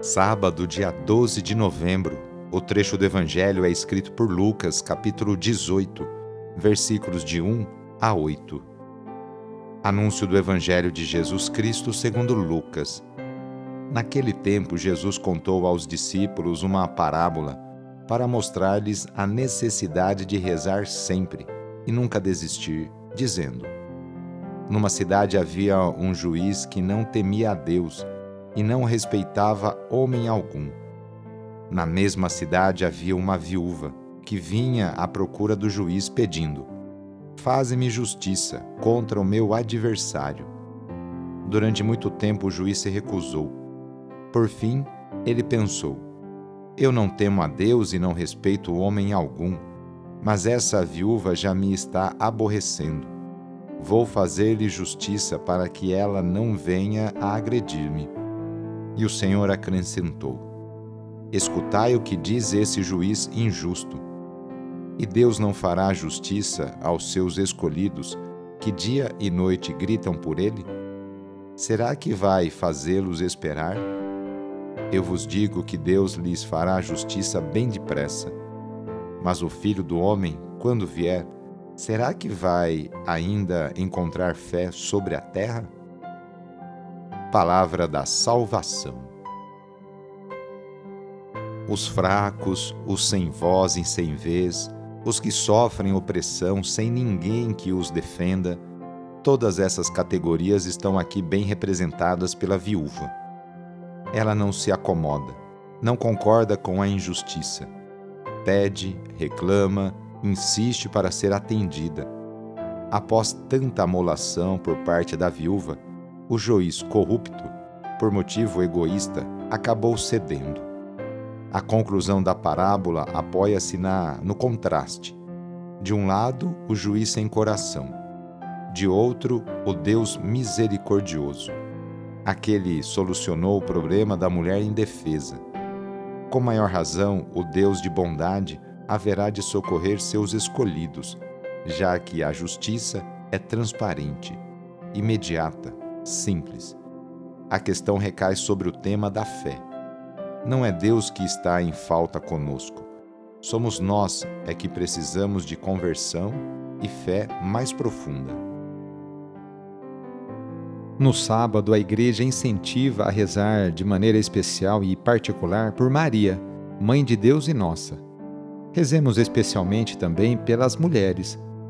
Sábado, dia 12 de novembro. O trecho do Evangelho é escrito por Lucas, capítulo 18, versículos de 1 a 8. Anúncio do Evangelho de Jesus Cristo segundo Lucas. Naquele tempo, Jesus contou aos discípulos uma parábola para mostrar-lhes a necessidade de rezar sempre e nunca desistir, dizendo: Numa cidade havia um juiz que não temia a Deus e não respeitava homem algum. Na mesma cidade havia uma viúva que vinha à procura do juiz pedindo: Faze-me justiça contra o meu adversário. Durante muito tempo o juiz se recusou. Por fim, ele pensou: Eu não temo a Deus e não respeito homem algum, mas essa viúva já me está aborrecendo. Vou fazer-lhe justiça para que ela não venha a agredir-me. E o Senhor acrescentou: Escutai o que diz esse juiz injusto. E Deus não fará justiça aos seus escolhidos, que dia e noite gritam por ele? Será que vai fazê-los esperar? Eu vos digo que Deus lhes fará justiça bem depressa. Mas o filho do homem, quando vier, será que vai ainda encontrar fé sobre a terra? Palavra da Salvação. Os fracos, os sem voz e sem vez, os que sofrem opressão sem ninguém que os defenda, todas essas categorias estão aqui bem representadas pela viúva. Ela não se acomoda, não concorda com a injustiça. Pede, reclama, insiste para ser atendida. Após tanta amolação por parte da viúva, o juiz corrupto, por motivo egoísta, acabou cedendo. A conclusão da parábola apoia-se no contraste. De um lado, o juiz sem coração, de outro, o Deus misericordioso. Aquele solucionou o problema da mulher indefesa. Com maior razão, o Deus de bondade haverá de socorrer seus escolhidos, já que a justiça é transparente, imediata, simples. A questão recai sobre o tema da fé. Não é Deus que está em falta conosco. Somos nós é que precisamos de conversão e fé mais profunda. No sábado, a igreja incentiva a rezar de maneira especial e particular por Maria, Mãe de Deus e nossa. Rezemos especialmente também pelas mulheres,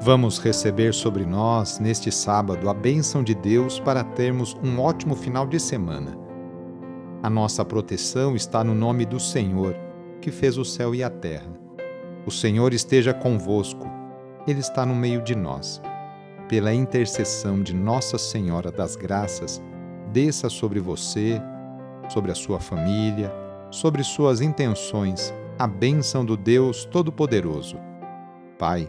Vamos receber sobre nós, neste sábado, a bênção de Deus para termos um ótimo final de semana. A nossa proteção está no nome do Senhor, que fez o céu e a terra. O Senhor esteja convosco, Ele está no meio de nós. Pela intercessão de Nossa Senhora das Graças, desça sobre você, sobre a sua família, sobre suas intenções, a bênção do Deus Todo-Poderoso. Pai,